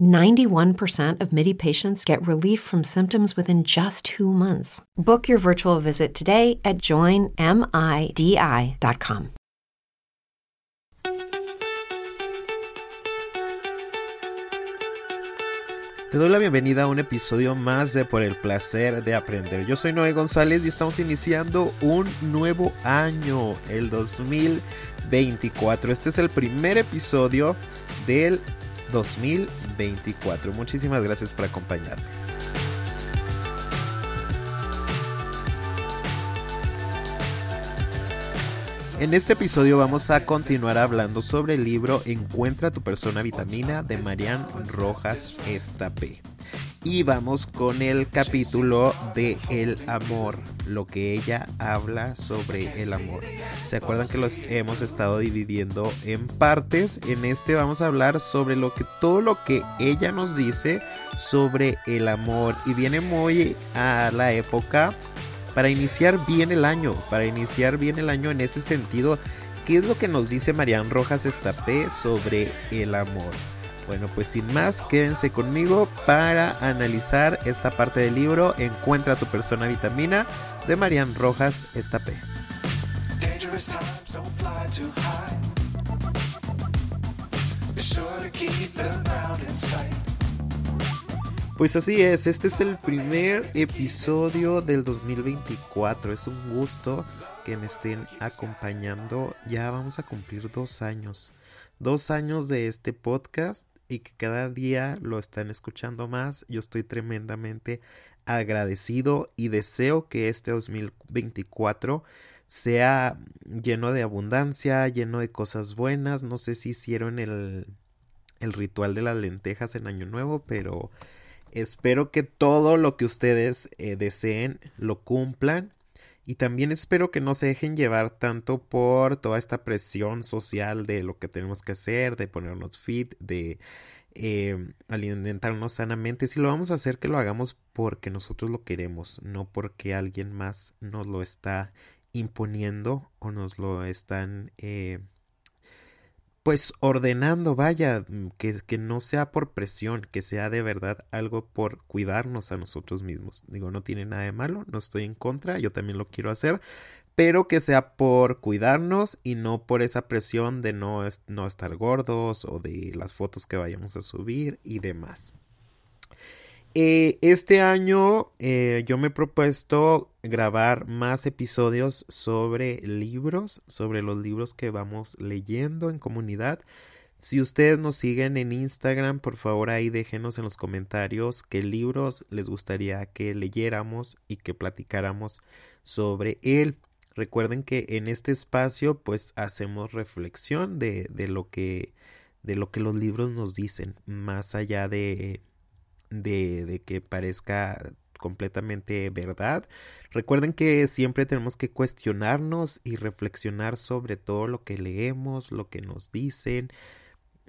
91% of MIDI patients get relief from symptoms within just two months. Book your virtual visit today at joinmidi.com. Te doy la bienvenida a un episodio más de Por el placer de aprender. Yo soy Noé González y estamos iniciando un nuevo año, el 2024. Este es el primer episodio del 2024. Muchísimas gracias por acompañarme. En este episodio vamos a continuar hablando sobre el libro Encuentra tu persona vitamina de Marian Rojas Estapé. Y vamos con el capítulo de el amor, lo que ella habla sobre el amor. ¿Se acuerdan que los hemos estado dividiendo en partes? En este vamos a hablar sobre lo que todo lo que ella nos dice sobre el amor y viene muy a la época para iniciar bien el año, para iniciar bien el año en ese sentido, ¿qué es lo que nos dice Marian Rojas Estapé sobre el amor? Bueno, pues sin más, quédense conmigo para analizar esta parte del libro Encuentra tu persona vitamina de Marian Rojas Estapé. Pues así es, este es el primer episodio del 2024. Es un gusto que me estén acompañando. Ya vamos a cumplir dos años. Dos años de este podcast y que cada día lo están escuchando más. Yo estoy tremendamente agradecido y deseo que este 2024 sea lleno de abundancia, lleno de cosas buenas. No sé si hicieron el, el ritual de las lentejas en Año Nuevo, pero Espero que todo lo que ustedes eh, deseen lo cumplan. Y también espero que no se dejen llevar tanto por toda esta presión social de lo que tenemos que hacer, de ponernos fit, de eh, alimentarnos sanamente. Si lo vamos a hacer, que lo hagamos porque nosotros lo queremos, no porque alguien más nos lo está imponiendo o nos lo están eh, pues ordenando, vaya, mm, que, que, no sea por presión, que sea de verdad algo por cuidarnos a nosotros mismos. Digo, no tiene nada de malo, no estoy en contra, yo también lo quiero hacer, pero que sea por cuidarnos y no por esa presión de no, no estar gordos o de las fotos que vayamos a subir y demás. Eh, este año eh, yo me he propuesto grabar más episodios sobre libros, sobre los libros que vamos leyendo en comunidad. Si ustedes nos siguen en Instagram, por favor ahí déjenos en los comentarios qué libros les gustaría que leyéramos y que platicáramos sobre él. Recuerden que en este espacio pues hacemos reflexión de, de lo que de lo que los libros nos dicen, más allá de de, de que parezca completamente verdad. Recuerden que siempre tenemos que cuestionarnos y reflexionar sobre todo lo que leemos, lo que nos dicen.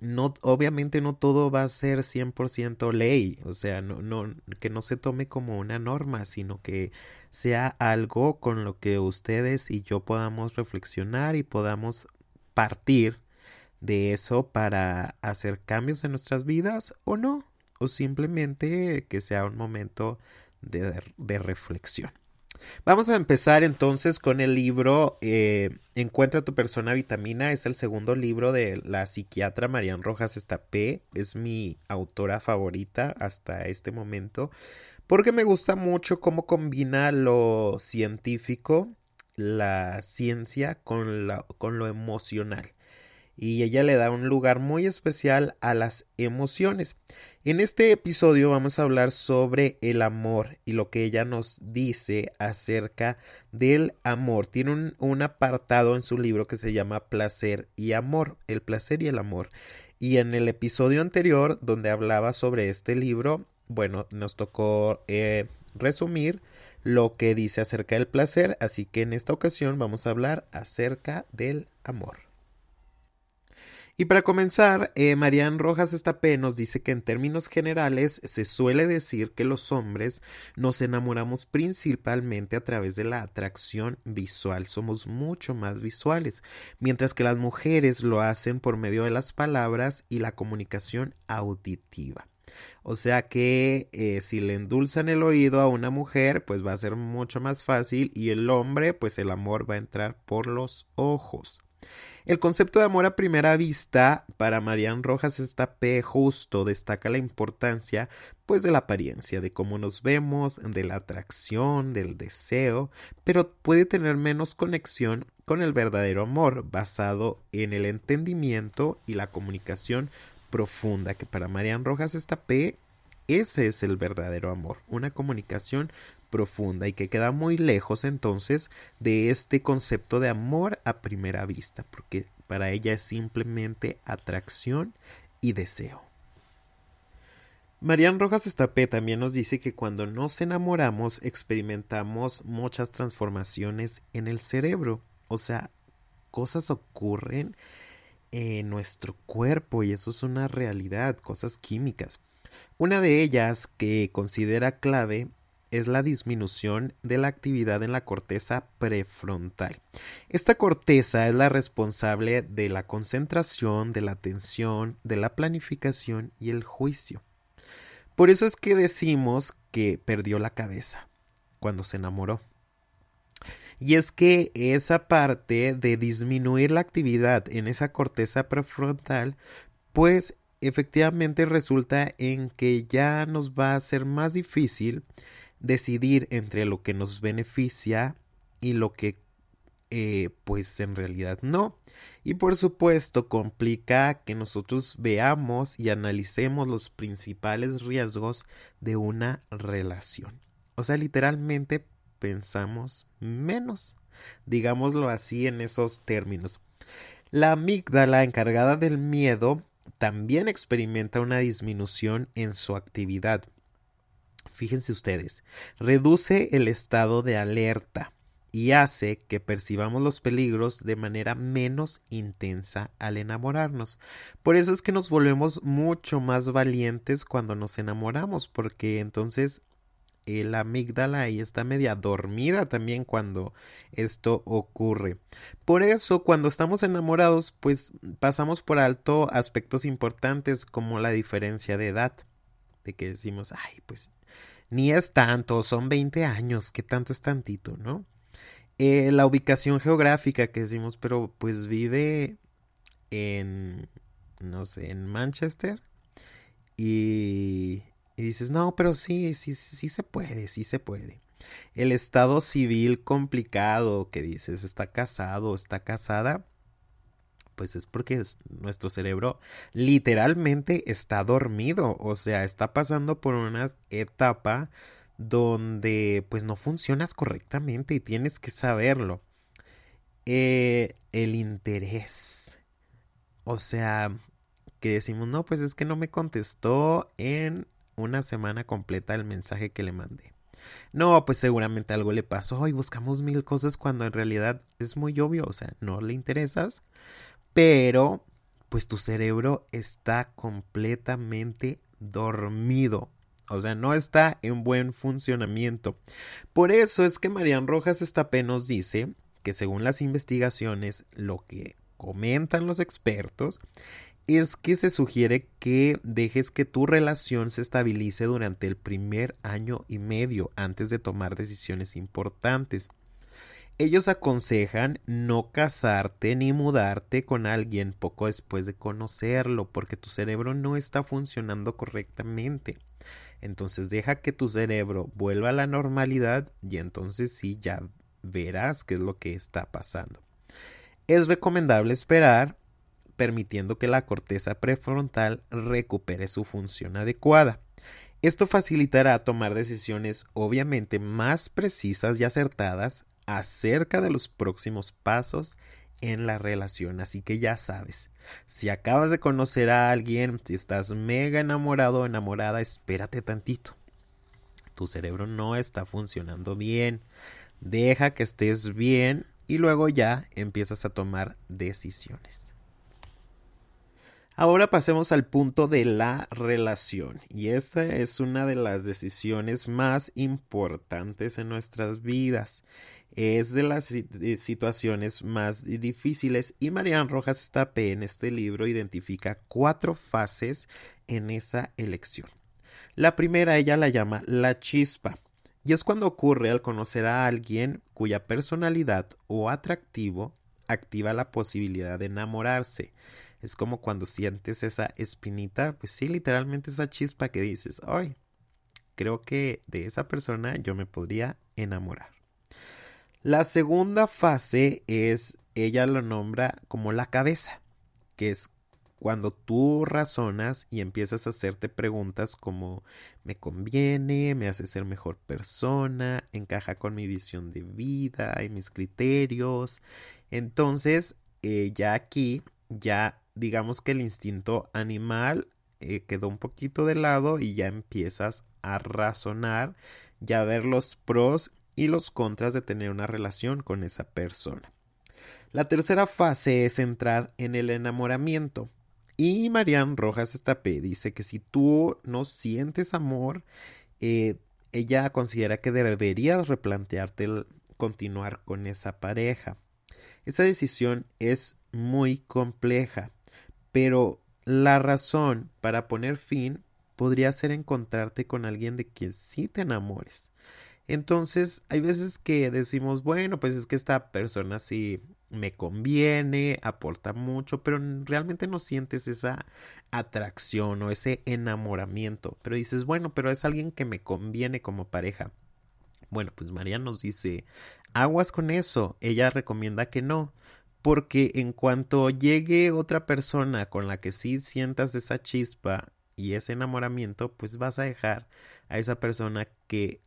no, obviamente no todo va a ser 100% ley, o sea, no, no, que no se tome como una norma, sino que sea algo con lo que ustedes y yo podamos reflexionar y podamos partir de eso para hacer cambios en nuestras vidas o no, o simplemente que sea un momento de, reflexión. Vamos a empezar entonces con el libro eh, Encuentra tu persona vitamina. Es el segundo libro de la psiquiatra Marian Rojas Estapé. Es mi autora favorita hasta este momento. Porque me gusta mucho cómo combina lo científico, la ciencia, con lo emocional y ella le da un lugar muy especial a las emociones. En este episodio vamos a hablar sobre el amor y lo que ella nos dice acerca del amor. Tiene un, apartado en su libro que se llama Placer y Amor, el placer y el amor. Y en el episodio anterior donde hablaba sobre este libro, bueno, nos tocó eh, resumir lo que dice acerca del placer, así que en esta ocasión vamos a hablar acerca del amor. Y para comenzar, eh, Marian Rojas Estapé nos dice que en términos generales se suele decir que los hombres nos enamoramos principalmente a través de la atracción visual, somos mucho más visuales, mientras que las mujeres lo hacen por medio de las palabras y la comunicación auditiva. O sea que eh, si le endulzan el oído a una mujer, pues va a ser mucho más fácil y el hombre, pues el amor va a entrar por los ojos. El concepto de amor a primera vista para Marian Rojas P. justo destaca la importancia pues de la apariencia, de cómo nos vemos, de la atracción, del deseo, pero puede tener menos conexión con el verdadero amor basado en el entendimiento y la comunicación profunda que para Marian Rojas P. ese es el verdadero amor, una comunicación profunda y que queda muy lejos entonces de este concepto de amor a primera vista, porque para ella es simplemente atracción y deseo. Marian Rojas Estapé también nos dice que cuando nos enamoramos experimentamos muchas transformaciones en el cerebro, o sea, cosas ocurren en nuestro cuerpo y eso es una realidad, cosas químicas. Una de ellas que considera clave es la disminución de la actividad en la corteza prefrontal. Esta corteza es la responsable de la concentración, de la atención, de la planificación y el juicio. Por eso es que decimos que perdió la cabeza cuando se enamoró. Y es que esa parte de disminuir la actividad en esa corteza prefrontal, pues efectivamente resulta en que ya nos va a ser más difícil decidir entre lo que nos beneficia y lo que eh, pues en realidad no. Y por supuesto complica que nosotros veamos y analicemos los principales riesgos de una relación. O sea, literalmente pensamos menos, digámoslo así en esos términos. La amígdala encargada del miedo también experimenta una disminución en su actividad fíjense ustedes, reduce el estado de alerta y hace que percibamos los peligros de manera menos intensa al enamorarnos. Por eso es que nos volvemos mucho más valientes cuando nos enamoramos, porque entonces la amígdala ahí está media dormida también cuando esto ocurre. Por eso, cuando estamos enamorados, pues pasamos por alto aspectos importantes como la diferencia de edad. De que decimos, ay, pues ni es tanto, son 20 años, que tanto es tantito, ¿no? Eh, la ubicación geográfica que decimos, pero pues vive en, no sé, en Manchester y, dices, no, pero sí, sí, sí se puede, sí se puede. El estado civil complicado que dices, está casado, está casada, pues es porque nuestro cerebro literalmente está dormido, o sea, está pasando por una etapa donde pues no funcionas correctamente y tienes que saberlo. Eh, el interés. O sea, que decimos, no, pues es que no me contestó en una semana completa el mensaje que le mandé. No, pues seguramente algo le pasó y buscamos mil cosas cuando en realidad es muy obvio, o sea, no le interesas, pero pues tu cerebro está completamente dormido. O sea, no está en buen funcionamiento. Por eso es que Marian Rojas Estapé nos dice que según las investigaciones, lo que comentan los expertos es que se sugiere que dejes que tu relación se estabilice durante el primer año y medio antes de tomar decisiones importantes. Ellos aconsejan no casarte ni mudarte con alguien poco después de conocerlo porque tu cerebro no está funcionando correctamente. Entonces deja que tu cerebro vuelva a la normalidad y entonces sí ya verás qué es lo que está pasando. Es recomendable esperar permitiendo que la corteza prefrontal recupere su función adecuada. Esto facilitará tomar decisiones obviamente más precisas y acertadas acerca de los próximos pasos en la relación. Así que ya sabes, si acabas de conocer a alguien, si estás mega enamorado o enamorada, espérate tantito. Tu cerebro no está funcionando bien. Deja que estés bien y luego ya empiezas a tomar decisiones. Ahora pasemos al punto de la relación y esta es una de las decisiones más importantes en nuestras vidas. Es de las situaciones más difíciles y Marian Rojas Tapé en este libro identifica cuatro fases en esa elección. La primera ella la llama la chispa y es cuando ocurre al conocer a alguien cuya personalidad o atractivo activa la posibilidad de enamorarse es como cuando sientes esa espinita, pues sí, literalmente esa chispa que dices, ay, creo que de esa persona yo me podría enamorar. La segunda fase es, ella lo nombra como la cabeza, que es cuando tú razonas y empiezas a hacerte preguntas como me conviene, me hace ser mejor persona, encaja con mi visión de vida y mis criterios. Entonces, eh, ya aquí, ya digamos que el instinto animal eh, quedó un poquito de lado y ya empiezas a razonar, ya ver los pros y los contras de tener una relación con esa persona. La tercera fase es entrar en el enamoramiento. Y Marian Rojas Estapé dice que si tú no sientes amor, eh, ella considera que deberías replantearte continuar con esa pareja. Esa decisión es muy compleja pero la razón para poner fin podría ser encontrarte con alguien de quien sí te enamores. Entonces, hay veces que decimos, bueno, pues es que esta persona sí me conviene, aporta mucho, pero realmente no sientes esa atracción o ese enamoramiento. Pero dices, bueno, pero es alguien que me conviene como pareja. Bueno, pues María nos dice, aguas con eso. Ella recomienda que no, porque en cuanto llegue otra persona con la que sí sientas esa chispa y ese enamoramiento, pues vas a dejar a esa persona que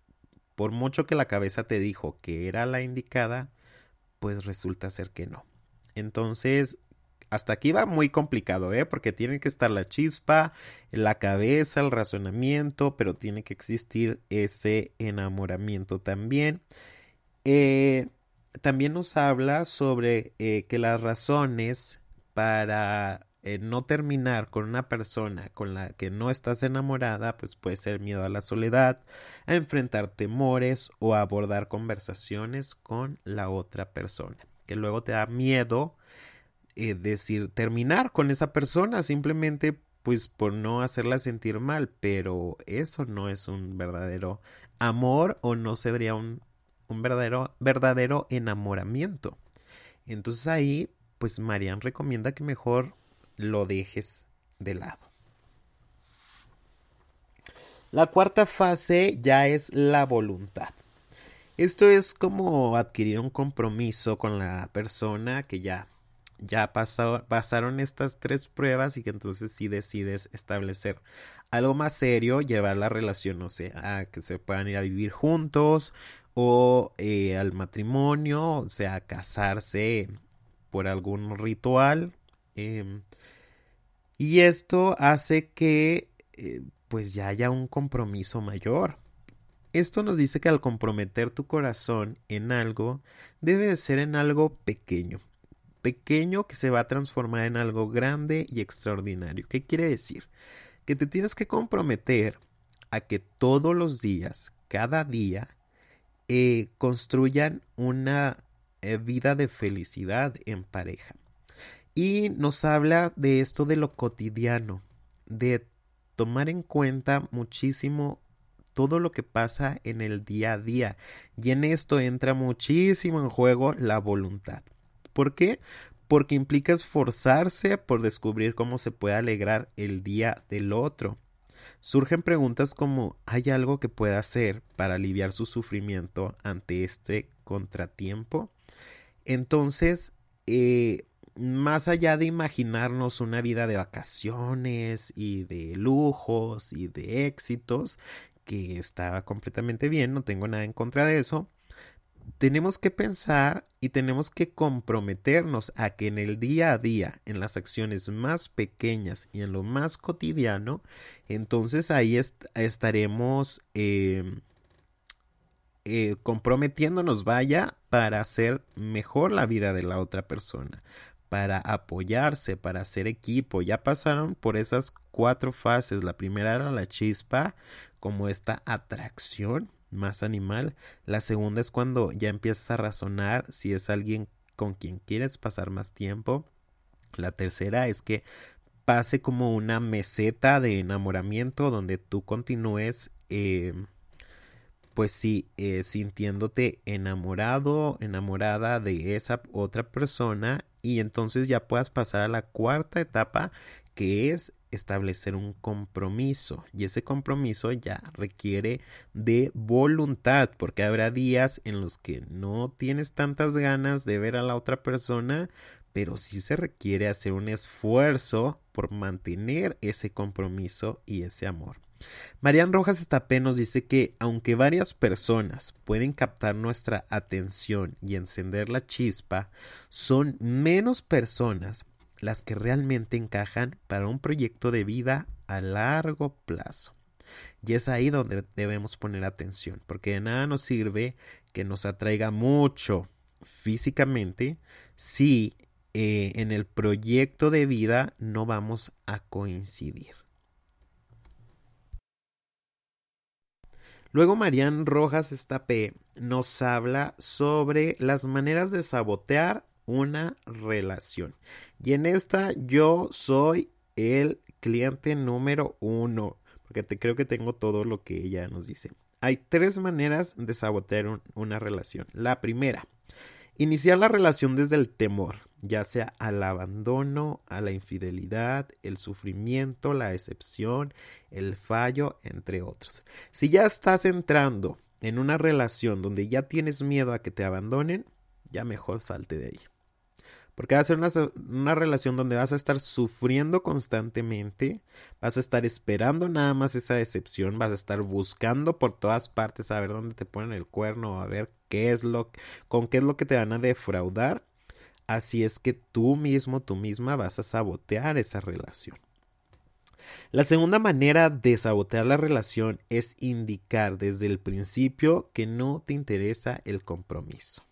por mucho que la cabeza te dijo que era la indicada, pues resulta ser que no. Entonces, hasta aquí va muy complicado, ¿eh? Porque tiene que estar la chispa, la cabeza, el razonamiento, pero tiene que existir ese enamoramiento también. Eh, también nos habla sobre eh, que las razones para eh, no terminar con una persona con la que no estás enamorada, pues puede ser miedo a la soledad, a enfrentar temores o a abordar conversaciones con la otra persona. Que luego te da miedo eh, decir terminar con esa persona simplemente pues por no hacerla sentir mal, pero eso no es un verdadero amor o no sería un un verdadero, verdadero enamoramiento. Entonces ahí, pues Marian recomienda que mejor lo dejes de lado. La cuarta fase ya es la voluntad. Esto es como adquirir un compromiso con la persona que ya, ya pasaron estas tres pruebas y que entonces sí decides establecer algo más serio, llevar la relación, no sé, a que se puedan ir a vivir juntos o eh, al matrimonio, o sea, casarse por algún ritual. Em, y esto hace que eh, pues ya haya un compromiso mayor. Esto nos dice que al comprometer tu corazón en algo, debe de ser en algo pequeño, pequeño que se va a transformar en algo grande y extraordinario. ¿Qué quiere decir? Que te tienes que comprometer a que todos los días, cada día, eh, construyan una eh, vida de felicidad en pareja. Y nos habla de esto de lo cotidiano, de tomar en cuenta muchísimo todo lo que pasa en el día a día. Y en esto entra muchísimo en juego la voluntad. ¿Por qué? Porque implica esforzarse por descubrir cómo se puede alegrar el día del otro. Surgen preguntas como ¿hay algo que pueda hacer para aliviar su sufrimiento ante este contratiempo? Entonces, eh, más allá de imaginarnos una vida de vacaciones y de lujos y de éxitos, que está completamente bien, no tengo nada en contra de eso, tenemos que pensar y tenemos que comprometernos a que en el día a día, en las acciones más pequeñas y en lo más cotidiano, entonces ahí estaremos em, eh, comprometiéndonos, vaya, para hacer mejor la vida de la otra persona, para apoyarse, para hacer equipo. Ya pasaron por esas cuatro fases. La primera era la chispa, como esta atracción más animal. La segunda es cuando ya empiezas a razonar si es alguien con quien quieres pasar más tiempo. La tercera es que pase como una meseta de enamoramiento donde tú continúes eh, pues sí, eh, sintiéndote enamorado, enamorada de esa otra persona y entonces ya puedas pasar a la cuarta etapa que es establecer un compromiso y ese compromiso ya requiere de voluntad porque habrá días en los que no tienes tantas ganas de ver a la otra persona pero sí se requiere hacer un esfuerzo por mantener ese compromiso y ese amor. Marian Rojas Estapé nos dice que aunque varias personas pueden captar nuestra atención y encender la chispa, son menos personas las que realmente encajan para un proyecto de vida a largo plazo. Y es ahí donde debemos poner atención, porque de nada nos sirve que nos atraiga mucho físicamente si eh, en el proyecto de vida no vamos a coincidir. Luego Marian Rojas Estapé nos habla sobre las maneras de sabotear una relación. Y en esta yo soy el cliente número uno, porque te creo que tengo todo lo que ella nos dice. Hay tres maneras de sabotear una relación. La primera, iniciar la relación desde el temor ya sea al abandono, a la infidelidad, el sufrimiento, la decepción, el fallo, entre otros. Si ya estás entrando en una relación donde ya tienes miedo a que te abandonen, ya mejor salte de ahí. Porque va a ser una, una, relación donde vas a estar sufriendo constantemente, vas a estar esperando nada más esa decepción, vas a estar buscando por todas partes a ver dónde te ponen el cuerno, a ver qué es lo, con qué es lo que te van a defraudar Así es que tú mismo, tú misma vas a sabotear esa relación. La segunda manera de sabotear la relación es indicar desde el principio que no te interesa el compromiso.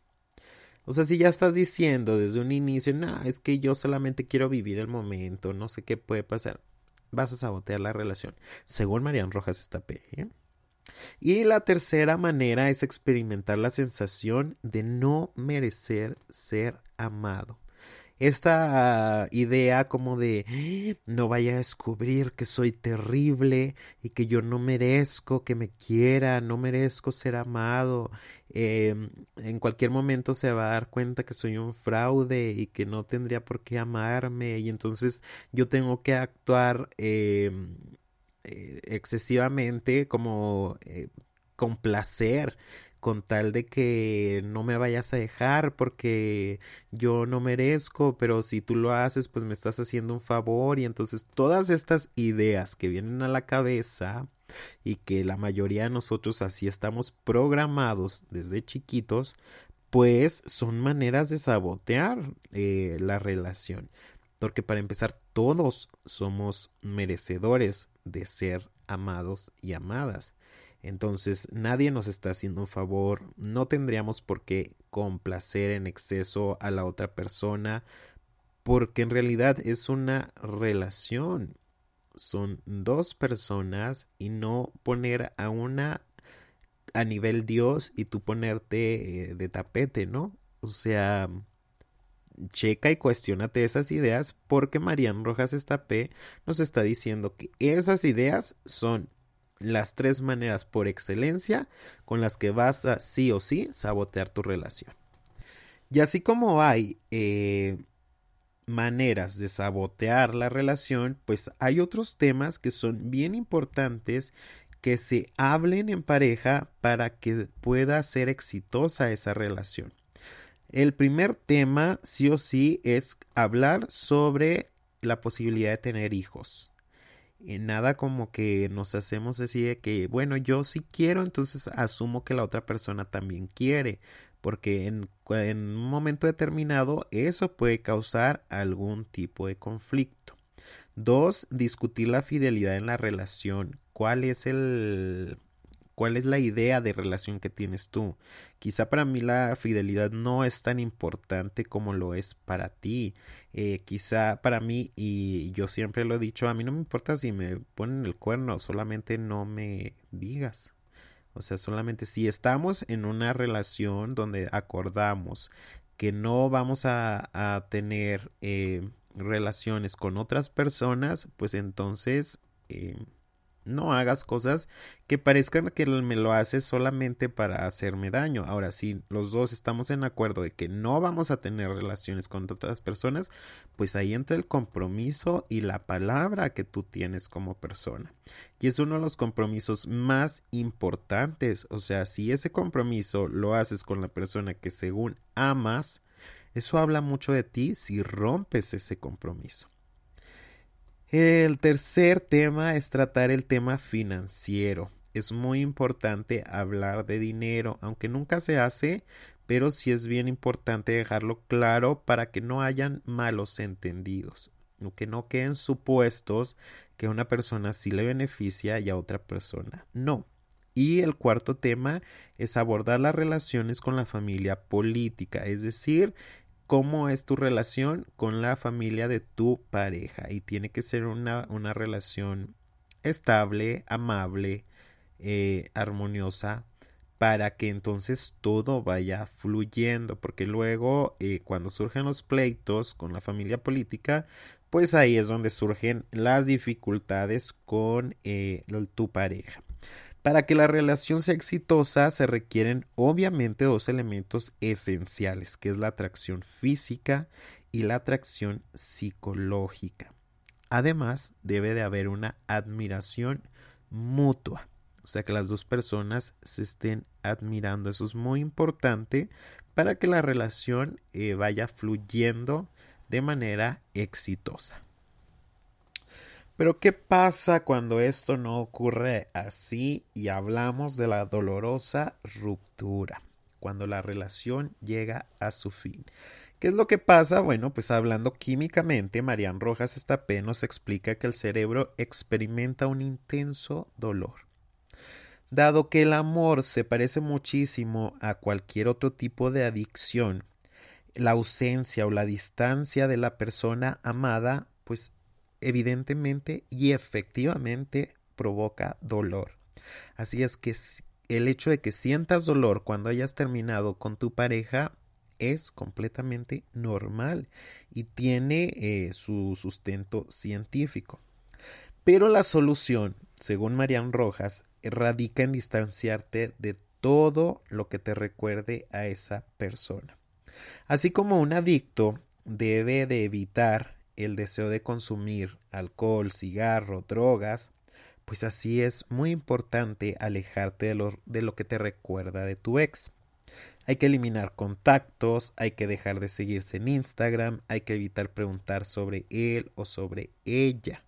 O sea, si ya estás diciendo desde un inicio, no, es que yo solamente quiero vivir el momento, no sé qué puede pasar, vas a sabotear la relación. Según Marian Rojas está ¿eh? Y la tercera manera es experimentar la sensación de no merecer ser amado. Esta idea como de no vaya a descubrir que soy terrible y que yo no merezco que me quiera, no merezco ser amado. Em, en cualquier momento se va a dar cuenta que soy un fraude y que no tendría por qué amarme y entonces yo tengo que actuar em, eh, excesivamente como eh, complacer con tal de que no me vayas a dejar porque yo no merezco, pero si tú lo haces, pues me estás haciendo un favor y entonces todas estas ideas que vienen a la cabeza y que la mayoría de nosotros así estamos programados desde chiquitos, pues son maneras de sabotear eh, la relación. Porque para empezar, todos somos merecedores de ser amados y amadas. Entonces nadie nos está haciendo un favor, no tendríamos por qué complacer en exceso a la otra persona, porque en realidad es una relación. Son dos personas y no poner a una a nivel Dios y tú ponerte eh, de tapete, ¿no? O sea, checa y cuestionate esas ideas porque Marian Rojas Estapé nos está diciendo que esas ideas son las tres maneras por excelencia con las que vas a sí o sí sabotear tu relación. Y así como hay eh, maneras de sabotear la relación, pues hay otros temas que son bien importantes que se hablen en pareja para que pueda ser exitosa esa relación. El primer tema, sí o sí, es hablar sobre la posibilidad de tener hijos. Y nada como que nos hacemos así de que, bueno, yo sí quiero, entonces asumo que la otra persona también quiere, porque en un momento determinado eso puede causar algún tipo de conflicto. Dos, discutir la fidelidad en la relación. ¿Cuál es el cuál es la idea de relación que tienes tú. Quizá para mí la fidelidad no es tan importante como lo es para ti. Eh, quizá para mí, y yo siempre lo he dicho, a mí no me importa si me ponen el cuerno, solamente no me digas. O sea, solamente si estamos en una relación donde acordamos que no vamos a, tener eh, relaciones con otras personas, pues entonces eh, no hagas cosas que parezcan que me lo haces solamente para hacerme daño. Ahora, si los dos estamos en acuerdo de que no vamos a tener relaciones con otras personas, pues ahí entra el compromiso y la palabra que tú tienes como persona. Y es uno de los compromisos más importantes. O sea, si ese compromiso lo haces con la persona que según amas, eso habla mucho de ti si rompes ese compromiso. El tercer tema es tratar el tema financiero. Es muy importante hablar de dinero, aunque nunca se hace, pero sí es bien importante dejarlo claro para que no hayan malos entendidos, que no queden supuestos que una persona sí le beneficia y a otra persona no. Y el cuarto tema es abordar las relaciones con la familia política, es decir, cómo es tu relación con la familia de tu pareja y tiene que ser una, una relación estable, amable, eh, armoniosa para que entonces todo vaya fluyendo porque luego eh, cuando surgen los pleitos con la familia política pues ahí es donde surgen las dificultades con eh, tu pareja para que la relación sea exitosa se requieren obviamente dos elementos esenciales, que es la atracción física y la atracción psicológica. Además, debe de haber una admiración mutua, o sea que las dos personas se estén admirando. Eso es muy importante para que la relación eh, vaya fluyendo de manera exitosa. Pero ¿qué pasa cuando esto no ocurre así y hablamos de la dolorosa ruptura? Cuando la relación llega a su fin. ¿Qué es lo que pasa? Bueno, pues hablando químicamente, Marian Rojas Estapé nos explica que el cerebro experimenta un intenso dolor. Dado que el amor se parece muchísimo a cualquier otro tipo de adicción, la ausencia o la distancia de la persona amada, pues evidentemente y efectivamente provoca dolor. Así es que el hecho de que sientas dolor cuando hayas terminado con tu pareja es completamente normal y tiene eh, su sustento científico. Pero la solución, según Marian Rojas, radica en distanciarte de todo lo que te recuerde a esa persona. Así como un adicto debe de evitar el deseo de consumir alcohol, cigarro, drogas, pues así es muy importante alejarte de lo, de lo que te recuerda de tu ex. Hay que eliminar contactos, hay que dejar de seguirse en Instagram, hay que evitar preguntar sobre él o sobre ella.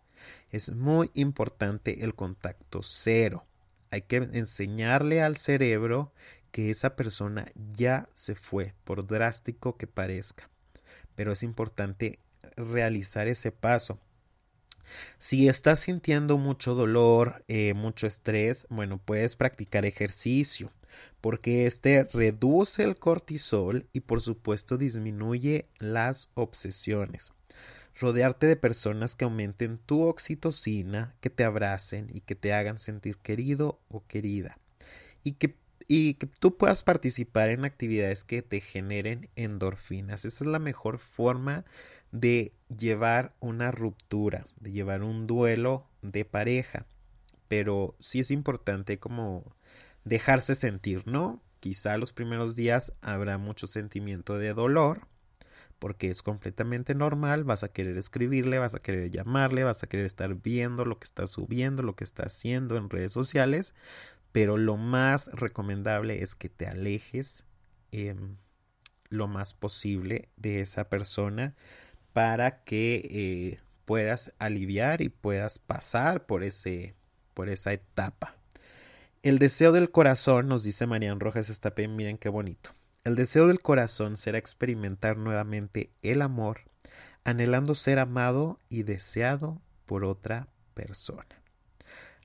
Es muy importante el contacto cero. Hay que enseñarle al cerebro que esa persona ya se fue, por drástico que parezca. Pero es importante realizar ese paso. Si estás sintiendo mucho dolor, eh, mucho estrés, bueno, puedes practicar ejercicio, porque este reduce el cortisol y por supuesto disminuye las obsesiones. Rodearte de personas que aumenten tu oxitocina, que te abracen y que te hagan sentir querido o querida. Y que, y que tú puedas participar en actividades que te generen endorfinas. Esa es la mejor forma de llevar una ruptura, de llevar un duelo de pareja. Pero sí es importante como dejarse sentir, ¿no? Quizá los primeros días habrá mucho sentimiento de dolor, porque es completamente normal, vas a querer escribirle, vas a querer llamarle, vas a querer estar viendo lo que está subiendo, lo que está haciendo en redes sociales, pero lo más recomendable es que te alejes em, lo más posible de esa persona para que eh, puedas aliviar y puedas pasar por ese por esa etapa. El deseo del corazón, nos dice Marian Rojas Estapé, miren qué bonito. El deseo del corazón será experimentar nuevamente el amor, anhelando ser amado y deseado por otra persona.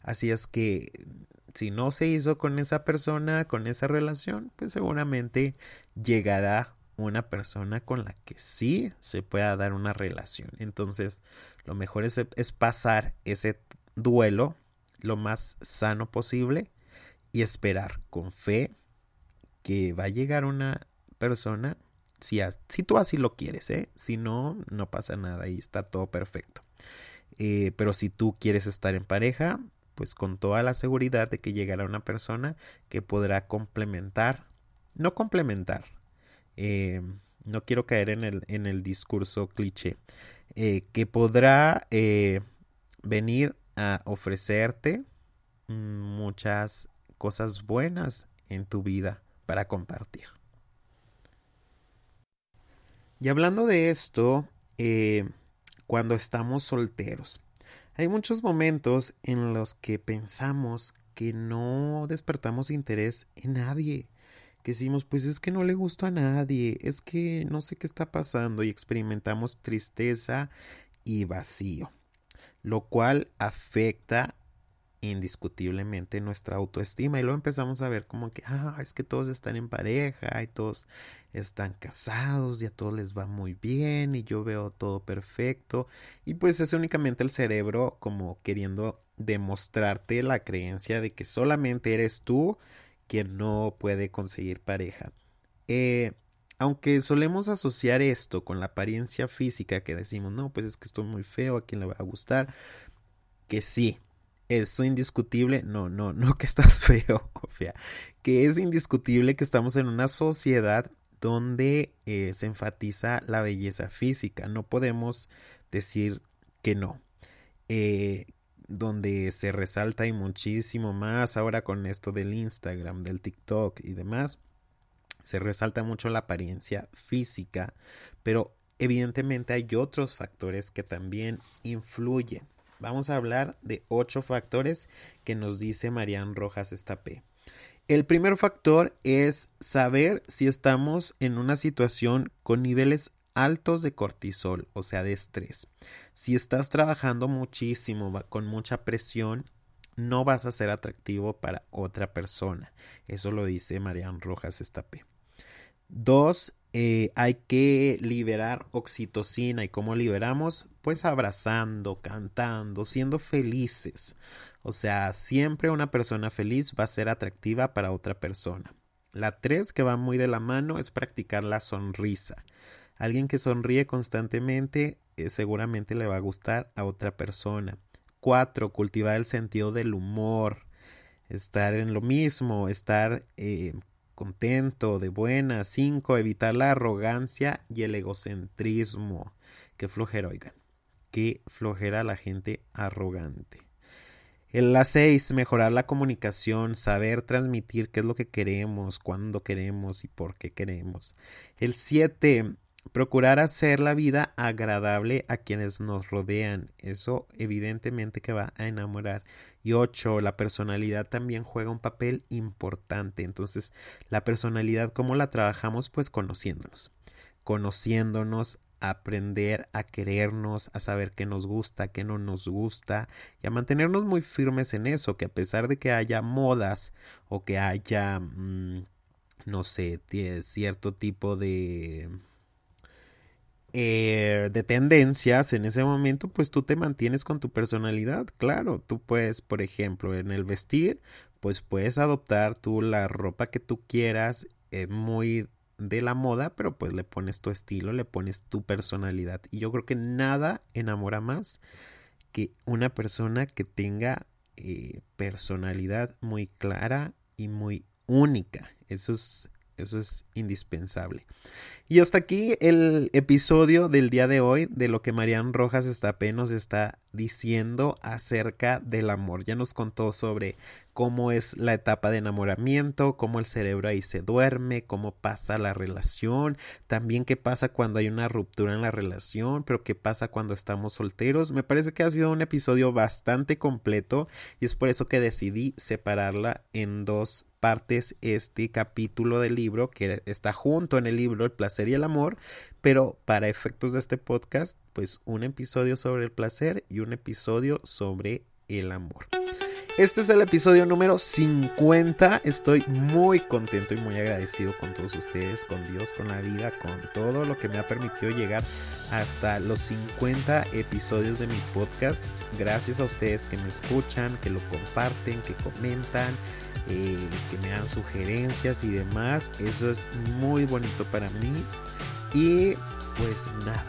Así es que si no se hizo con esa persona, con esa relación, pues seguramente llegará una persona con la que sí se pueda dar una relación. Entonces, lo mejor es, es pasar ese duelo lo más sano posible y esperar con fe que va a llegar una persona si, si tú así lo quieres, ¿eh? Si no, no pasa nada y está todo perfecto. Eh, pero si tú quieres estar en pareja, pues con toda la seguridad de que llegará una persona que podrá complementar, no complementar, eh, no quiero caer en el, en el discurso cliché, eh, que podrá eh, venir a ofrecerte muchas cosas buenas en tu vida para compartir. Y hablando de esto, cuando estamos solteros, hay muchos momentos en los que pensamos que no despertamos interés en nadie que decimos, pues es que no le gustó a nadie, es que no sé qué está pasando y experimentamos tristeza y vacío, lo cual afecta indiscutiblemente nuestra autoestima y luego empezamos a ver como que, ah, es que todos están en pareja y todos están casados y a todos les va muy bien y yo veo todo perfecto y pues es únicamente el cerebro como queriendo demostrarte la creencia de que solamente eres tú quien no puede conseguir pareja. Eh, aunque solemos asociar esto con la apariencia física que decimos, no, pues es que estoy muy feo, a quien le va a gustar, que sí, es indiscutible, no, no, no que estás feo, fea, que es indiscutible que estamos en una sociedad donde eh, se enfatiza la belleza física, no podemos decir que no. Eh, donde se resalta y muchísimo más ahora con esto del Instagram, del TikTok y demás. Se resalta mucho la apariencia física, pero evidentemente hay otros factores que también influyen. Vamos a hablar de ocho factores que nos dice Marian Rojas Estapé. El primer factor es saber si estamos en una situación con niveles altos de cortisol, o sea, de estrés. Si estás trabajando muchísimo, con mucha presión, no vas a ser atractivo para otra persona. Eso lo dice Marian Rojas Estapé. Dos, eh, hay que liberar oxitocina. ¿Y cómo liberamos? Pues abrazando, cantando, siendo felices. O sea, siempre una persona feliz va a ser atractiva para otra persona. La tres, que va muy de la mano, es practicar la sonrisa. Alguien que sonríe constantemente eh, seguramente le va a gustar a otra persona. Cuatro, cultivar el sentido del humor. Estar en lo mismo, estar eh, contento, de buena. Cinco, evitar la arrogancia y el egocentrismo. Qué flojera, oigan. Qué flojera la gente arrogante. La seis, mejorar la comunicación, saber transmitir qué es lo que queremos, cuándo queremos y por qué queremos. El siete, Procurar hacer la vida agradable a quienes nos rodean. Eso evidentemente que va a enamorar. Y ocho, la personalidad también juega un papel importante. Entonces, la personalidad, ¿cómo la trabajamos? Pues conociéndonos. Conociéndonos, aprender a querernos, a saber qué nos gusta, qué no nos gusta y a mantenernos muy firmes en eso, que a pesar de que haya modas o que haya, mm, no sé, cierto tipo de eh, de tendencias en ese momento, pues tú te mantienes con tu personalidad. Claro, tú puedes, por ejemplo, en el vestir, pues puedes adoptar tú la ropa que tú quieras, eh, muy de la moda, pero pues le pones tu estilo, le pones tu personalidad. Y yo creo que nada enamora más que una persona que tenga eh, personalidad muy clara y muy única. Eso es eso es indispensable. Y hasta aquí el episodio del día de hoy de lo que Marian Rojas Estapé nos está diciendo acerca del amor. Ya nos contó sobre cómo es la etapa de enamoramiento, cómo el cerebro ahí se duerme, cómo pasa la relación, también qué pasa cuando hay una ruptura en la relación, pero qué pasa cuando estamos solteros. Me parece que ha sido un episodio bastante completo y es por eso que decidí separarla en dos partes este capítulo del libro que está junto en el libro El placer y el amor, pero para efectos de este podcast, pues un episodio sobre el placer y un episodio sobre el amor. Este es el episodio número 50. Estoy muy contento y muy agradecido con todos ustedes, con Dios, con la vida, con todo lo que me ha permitido llegar hasta los 50 episodios de mi podcast. Gracias a ustedes que me escuchan, que lo comparten, que comentan, eh, que me dan sugerencias y demás. Eso es muy bonito para mí. Y pues nada,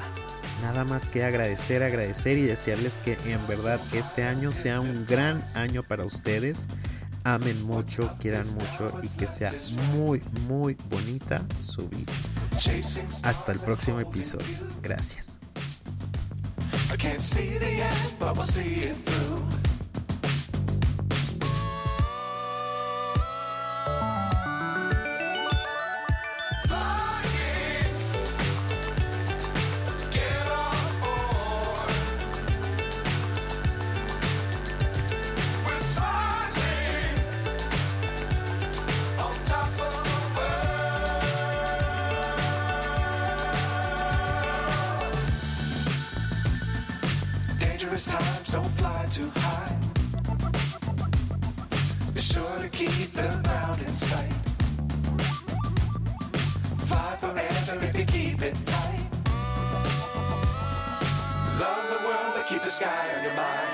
nada más que agradecer, agradecer y desearles que en verdad este año sea un gran año para ustedes. Amen mucho, quieran mucho y que sea muy, muy bonita su vida. Hasta el próximo episodio. Gracias. Sky on your mind.